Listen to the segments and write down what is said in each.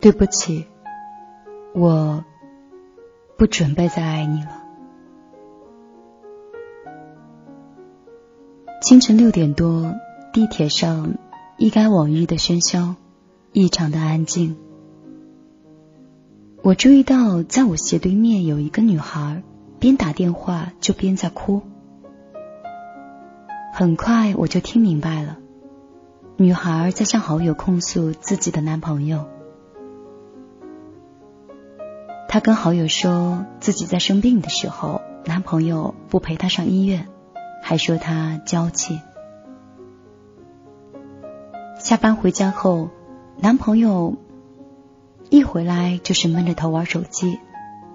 对不起，我不准备再爱你了。清晨六点多，地铁上一改往日的喧嚣，异常的安静。我注意到，在我斜对面有一个女孩，边打电话就边在哭。很快我就听明白了，女孩在向好友控诉自己的男朋友。她跟好友说自己在生病的时候，男朋友不陪她上医院，还说她娇气。下班回家后，男朋友。一回来就是闷着头玩手机，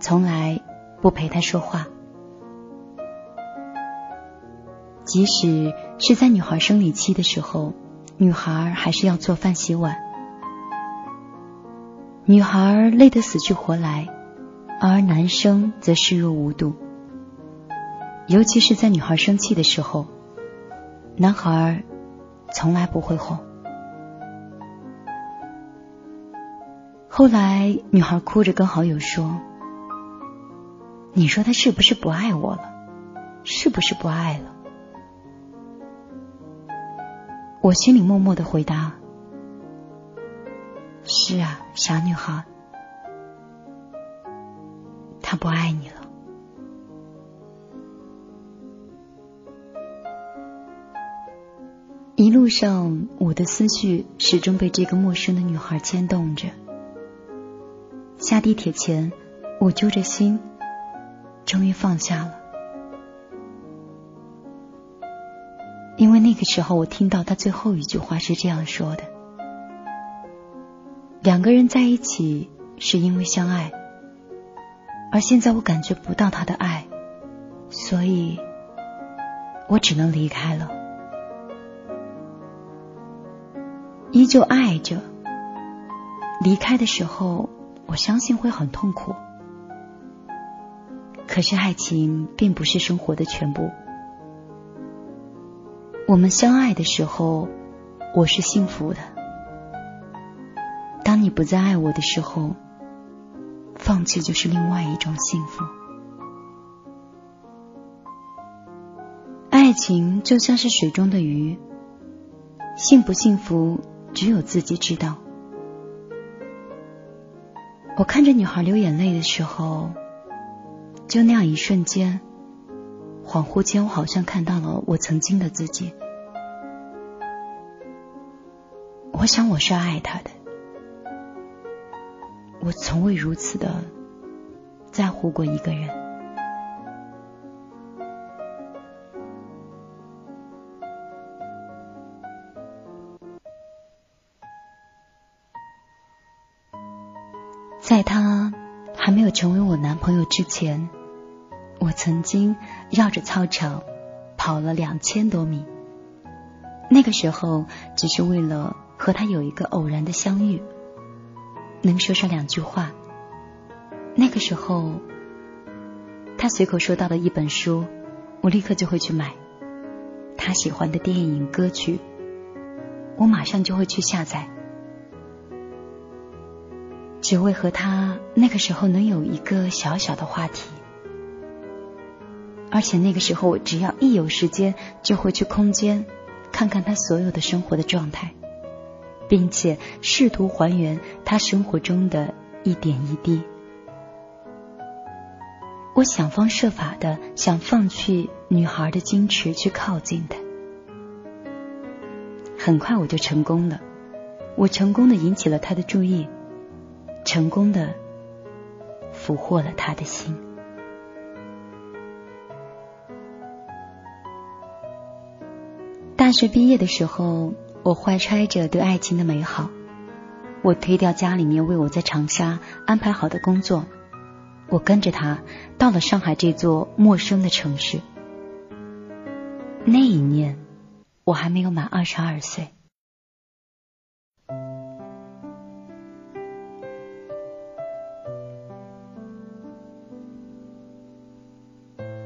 从来不陪她说话。即使是在女孩生理期的时候，女孩还是要做饭洗碗。女孩累得死去活来，而男生则视若无睹。尤其是在女孩生气的时候，男孩从来不会哄。后来，女孩哭着跟好友说：“你说他是不是不爱我了？是不是不爱了？”我心里默默的回答：“是啊，傻女孩，他不爱你了。”一路上，我的思绪始终被这个陌生的女孩牵动着。下地铁前，我揪着心，终于放下了。因为那个时候，我听到他最后一句话是这样说的：“两个人在一起是因为相爱，而现在我感觉不到他的爱，所以我只能离开了。依旧爱着，离开的时候。”我相信会很痛苦，可是爱情并不是生活的全部。我们相爱的时候，我是幸福的；当你不再爱我的时候，放弃就是另外一种幸福。爱情就像是水中的鱼，幸不幸福，只有自己知道。我看着女孩流眼泪的时候，就那样一瞬间，恍惚间，我好像看到了我曾经的自己。我想我是爱她的，我从未如此的在乎过一个人。在他还没有成为我男朋友之前，我曾经绕着操场跑了两千多米。那个时候只是为了和他有一个偶然的相遇，能说上两句话。那个时候，他随口说到了一本书，我立刻就会去买。他喜欢的电影、歌曲，我马上就会去下载。只为和他那个时候能有一个小小的话题，而且那个时候我只要一有时间就会去空间看看他所有的生活的状态，并且试图还原他生活中的一点一滴。我想方设法的想放弃女孩的矜持去靠近他，很快我就成功了，我成功的引起了他的注意。成功的俘获了他的心。大学毕业的时候，我怀揣着对爱情的美好，我推掉家里面为我在长沙安排好的工作，我跟着他到了上海这座陌生的城市。那一年，我还没有满二十二岁。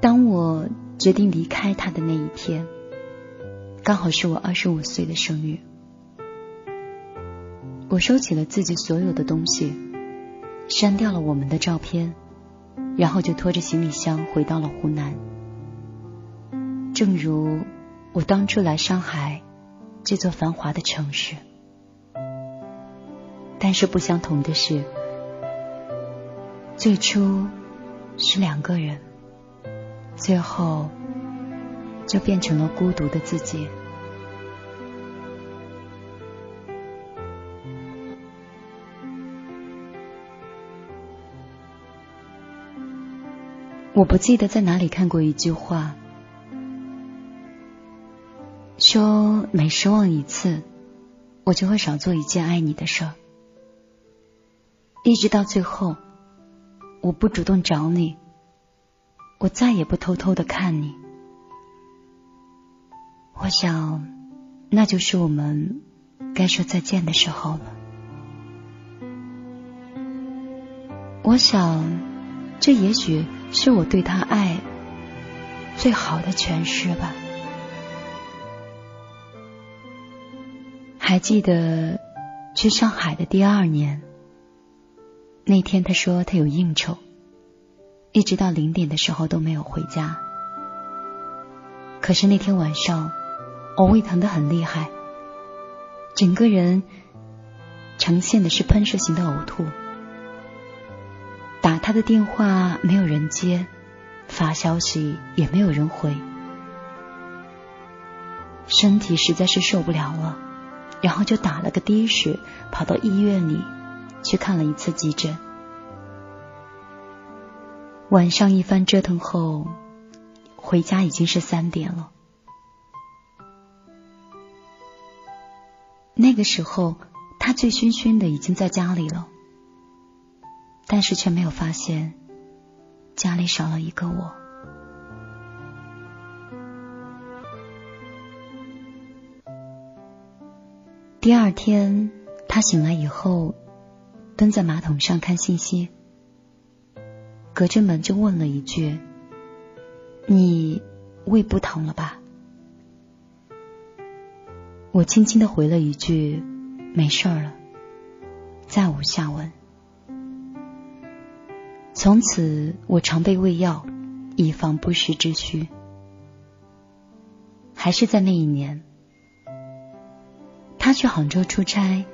当我决定离开他的那一天，刚好是我二十五岁的生日。我收起了自己所有的东西，删掉了我们的照片，然后就拖着行李箱回到了湖南。正如我当初来上海这座繁华的城市，但是不相同的是，最初是两个人，最后就变成了孤独的自己。我不记得在哪里看过一句话，说每失望一次，我就会少做一件爱你的事儿。一直到最后，我不主动找你，我再也不偷偷的看你。我想，那就是我们该说再见的时候了。我想，这也许。是我对他爱最好的诠释吧。还记得去上海的第二年，那天他说他有应酬，一直到零点的时候都没有回家。可是那天晚上，我胃疼的很厉害，整个人呈现的是喷射型的呕吐。打他的电话没有人接，发消息也没有人回，身体实在是受不了了，然后就打了个的士，跑到医院里去看了一次急诊。晚上一番折腾后，回家已经是三点了。那个时候，他醉醺醺的已经在家里了。但是却没有发现，家里少了一个我。第二天，他醒来以后，蹲在马桶上看信息，隔着门就问了一句：“你胃不疼了吧？”我轻轻的回了一句：“没事了。”再无下文。从此，我常备胃药，以防不时之需。还是在那一年，他去杭州出差，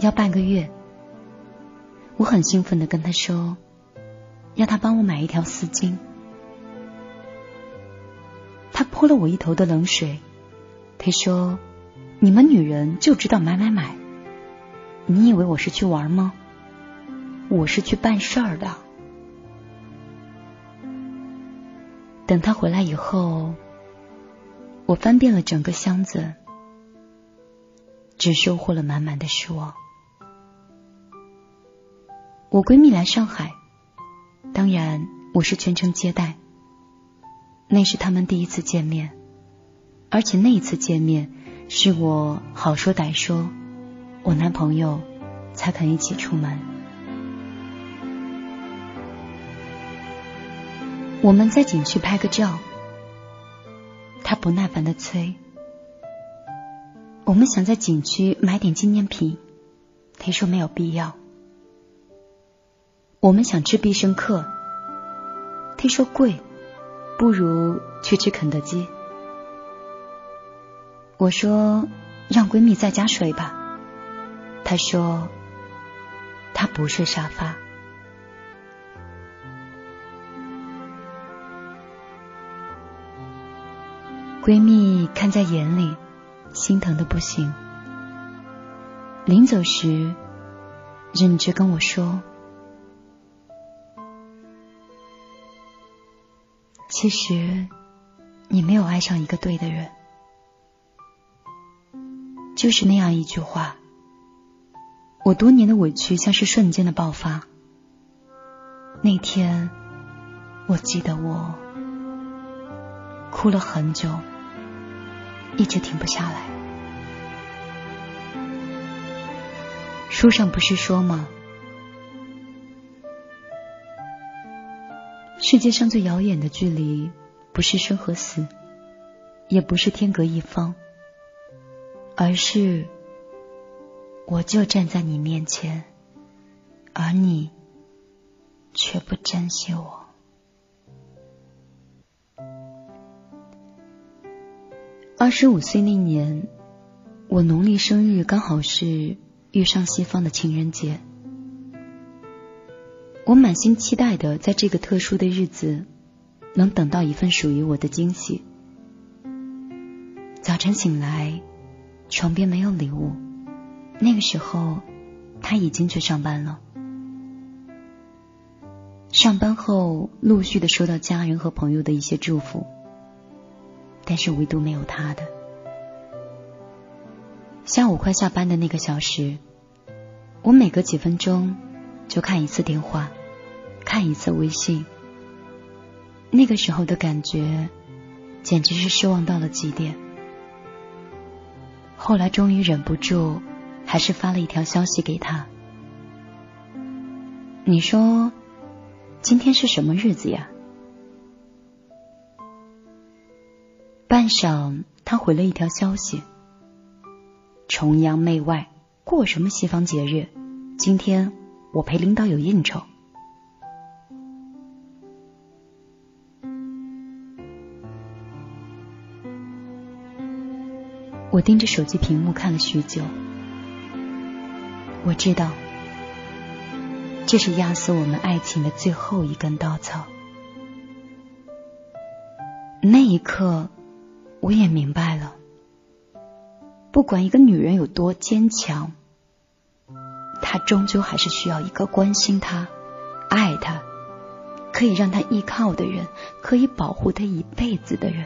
要半个月。我很兴奋的跟他说，要他帮我买一条丝巾。他泼了我一头的冷水，他说：“你们女人就知道买买买，你以为我是去玩吗？我是去办事儿的。”等他回来以后，我翻遍了整个箱子，只收获了满满的失望。我闺蜜来上海，当然我是全程接待。那是他们第一次见面，而且那一次见面是我好说歹说，我男朋友才肯一起出门。我们在景区拍个照，他不耐烦的催。我们想在景区买点纪念品，他说没有必要。我们想吃必胜客，他说贵，不如去吃肯德基。我说让闺蜜在家睡吧，她说她不睡沙发。闺蜜看在眼里，心疼的不行。临走时，忍着跟我说：“其实你没有爱上一个对的人。”就是那样一句话，我多年的委屈像是瞬间的爆发。那天，我记得我哭了很久。一直停不下来。书上不是说吗？世界上最遥远的距离，不是生和死，也不是天隔一方，而是我就站在你面前，而你却不珍惜我。二十五岁那年，我农历生日刚好是遇上西方的情人节。我满心期待的在这个特殊的日子，能等到一份属于我的惊喜。早晨醒来，床边没有礼物。那个时候，他已经去上班了。上班后，陆续的收到家人和朋友的一些祝福。但是唯独没有他的。下午快下班的那个小时，我每隔几分钟就看一次电话，看一次微信。那个时候的感觉，简直是失望到了极点。后来终于忍不住，还是发了一条消息给他。你说，今天是什么日子呀？半晌，他回了一条消息：“崇洋媚外，过什么西方节日？今天我陪领导有应酬。”我盯着手机屏幕看了许久，我知道，这是压死我们爱情的最后一根稻草。那一刻。我也明白了，不管一个女人有多坚强，她终究还是需要一个关心她、爱她、可以让她依靠的人，可以保护她一辈子的人。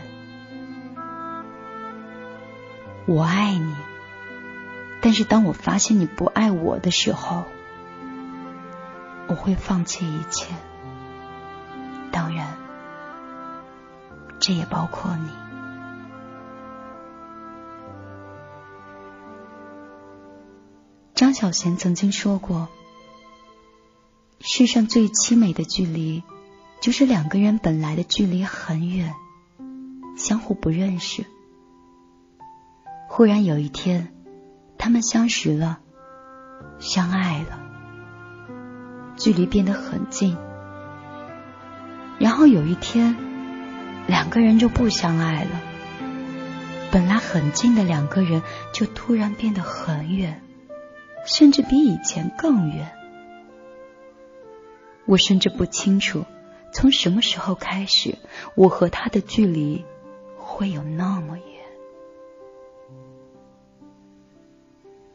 我爱你，但是当我发现你不爱我的时候，我会放弃一切。当然，这也包括你。张小娴曾经说过：“世上最凄美的距离，就是两个人本来的距离很远，相互不认识，忽然有一天，他们相识了，相爱了，距离变得很近。然后有一天，两个人就不相爱了，本来很近的两个人，就突然变得很远。”甚至比以前更远。我甚至不清楚，从什么时候开始，我和他的距离会有那么远。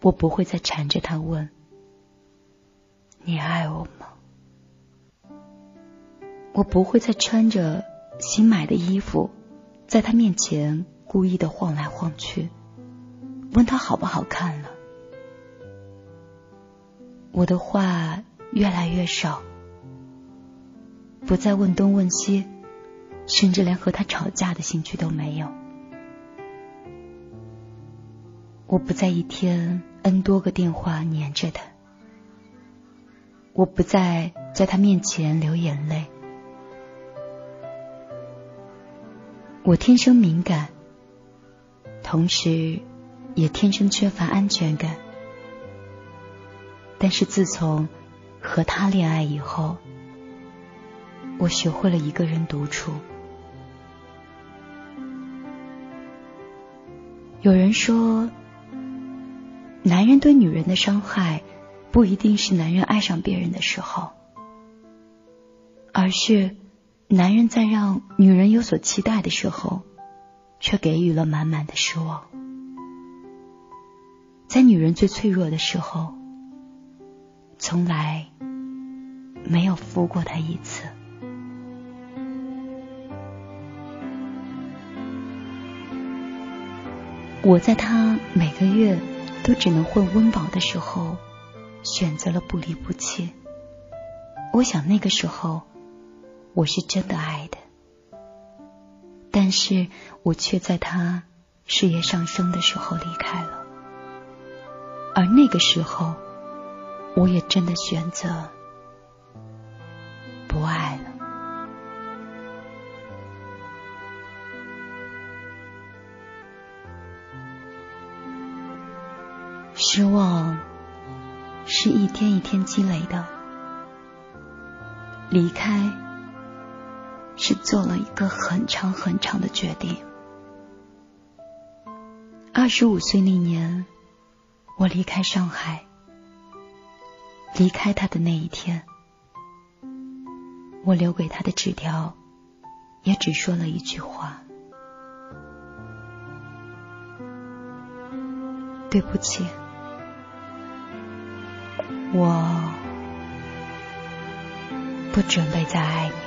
我不会再缠着他问：“你爱我吗？”我不会再穿着新买的衣服，在他面前故意的晃来晃去，问他好不好看了。我的话越来越少，不再问东问西，甚至连和他吵架的兴趣都没有。我不再一天 n 多个电话黏着他，我不再在他面前流眼泪。我天生敏感，同时也天生缺乏安全感。但是自从和他恋爱以后，我学会了一个人独处。有人说，男人对女人的伤害，不一定是男人爱上别人的时候，而是男人在让女人有所期待的时候，却给予了满满的失望。在女人最脆弱的时候。从来没有扶过他一次。我在他每个月都只能混温饱的时候，选择了不离不弃。我想那个时候我是真的爱的，但是我却在他事业上升的时候离开了，而那个时候。我也真的选择不爱了。失望是一天一天积累的。离开是做了一个很长很长的决定。二十五岁那年，我离开上海，离开他的那一天，我留给他的纸条也只说了一句话：“对不起。”我不准备再爱你。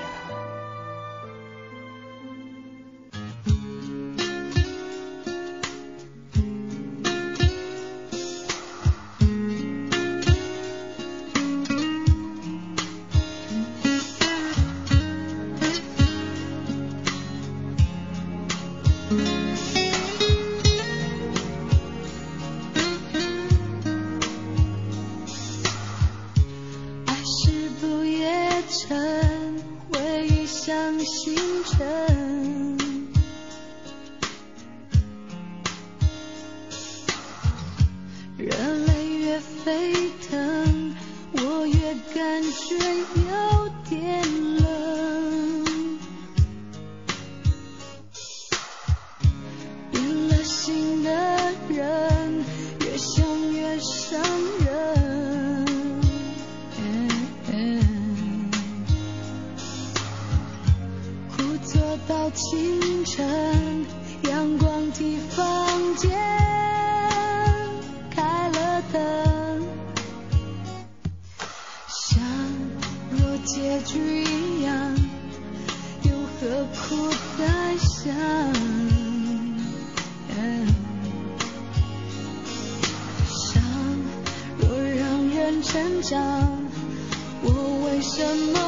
想想若让人成长我为什么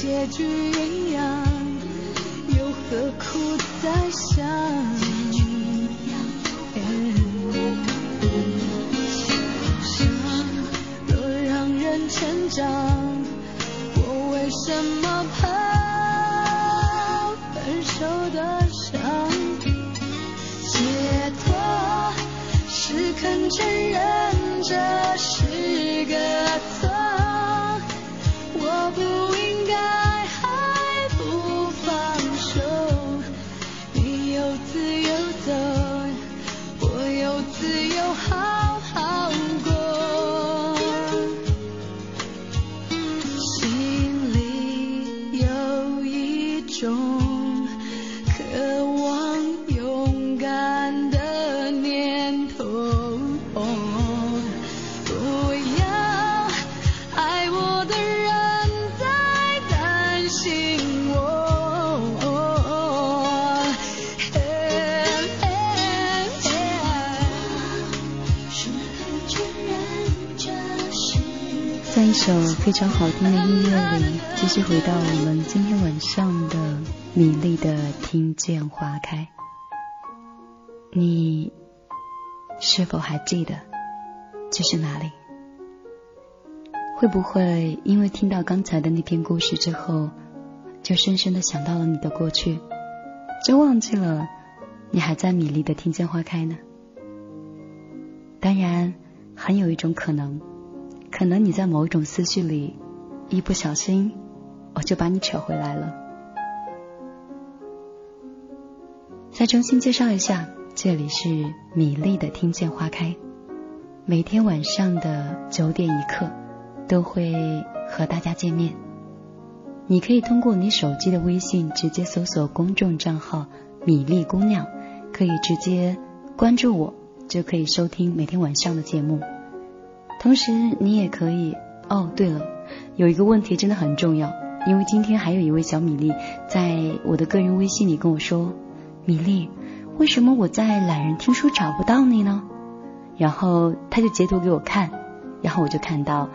结局一样，又何苦再想？若让人成长，我为什么怕分手的？非常好听的音乐里，继续回到我们今天晚上的米粒的听见花开。你是否还记得这是哪里？会不会因为听到刚才的那篇故事之后，就深深的想到了你的过去，就忘记了你还在米粒的听见花开呢？当然，很有一种可能。可能你在某一种思绪里，一不小心，我就把你扯回来了。再重新介绍一下，这里是米粒的听见花开，每天晚上的九点一刻都会和大家见面。你可以通过你手机的微信直接搜索公众账号“米粒姑娘”，可以直接关注我，就可以收听每天晚上的节目。同时，你也可以哦，对了，有一个问题真的很重要，因为今天还有一位小米粒在我的个人微信里跟我说。米粒，为什么我在懒人听书找不到你呢？然后他就截图给我看，然后我就看到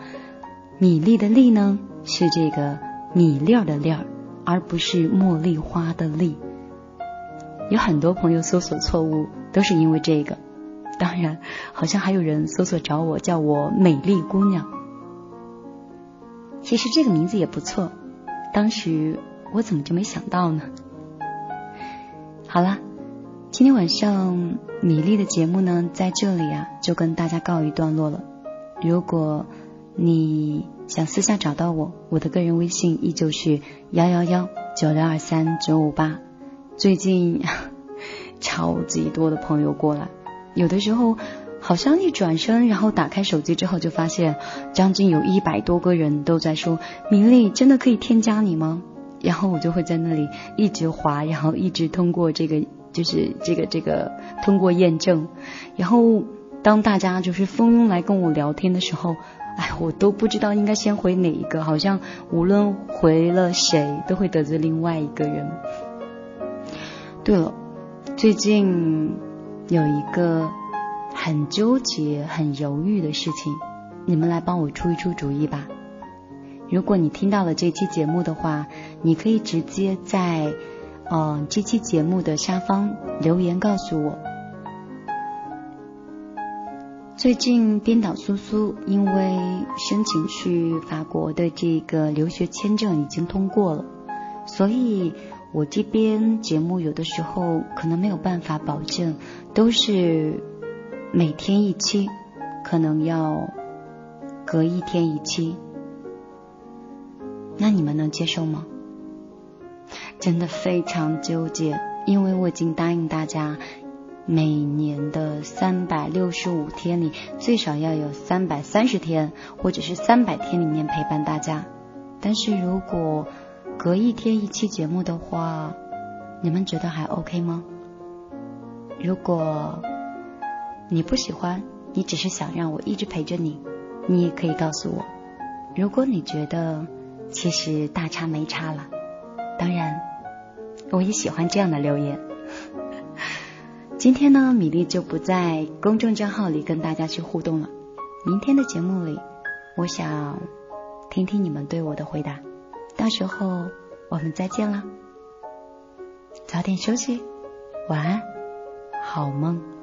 米粒的粒呢是这个米粒儿的粒儿，而不是茉莉花的粒。有很多朋友搜索错误都是因为这个，当然好像还有人搜索找我叫我美丽姑娘。其实这个名字也不错，当时我怎么就没想到呢？好了，今天晚上米粒的节目呢，在这里啊，就跟大家告一段落了。如果你想私下找到我，我的个人微信依旧是幺幺幺九六二三九五八。最近 超级多的朋友过来，有的时候好像一转身，然后打开手机之后，就发现将近有一百多个人都在说：“明丽，真的可以添加你吗？”然后我就会在那里一直滑，然后一直通过这个，就是这个这个通过验证。然后当大家就是蜂拥来跟我聊天的时候，哎，我都不知道应该先回哪一个，好像无论回了谁，都会得罪另外一个人。对了，最近有一个很纠结、很犹豫的事情，你们来帮我出一出主意吧。如果你听到了这期节目的话，你可以直接在嗯这期节目的下方留言告诉我。最近编导苏苏因为申请去法国的这个留学签证已经通过了，所以我这边节目有的时候可能没有办法保证都是每天一期，可能要隔一天一期。那你们能接受吗？真的非常纠结，因为我已经答应大家，每年的三百六十五天里，最少要有三百三十天，或者是三百天里面陪伴大家。但是如果隔一天一期节目的话，你们觉得还 OK 吗？如果你不喜欢，你只是想让我一直陪着你，你也可以告诉我。如果你觉得，其实大差没差了，当然，我也喜欢这样的留言。今天呢，米粒就不在公众账号里跟大家去互动了。明天的节目里，我想听听你们对我的回答。到时候我们再见了，早点休息，晚安，好梦。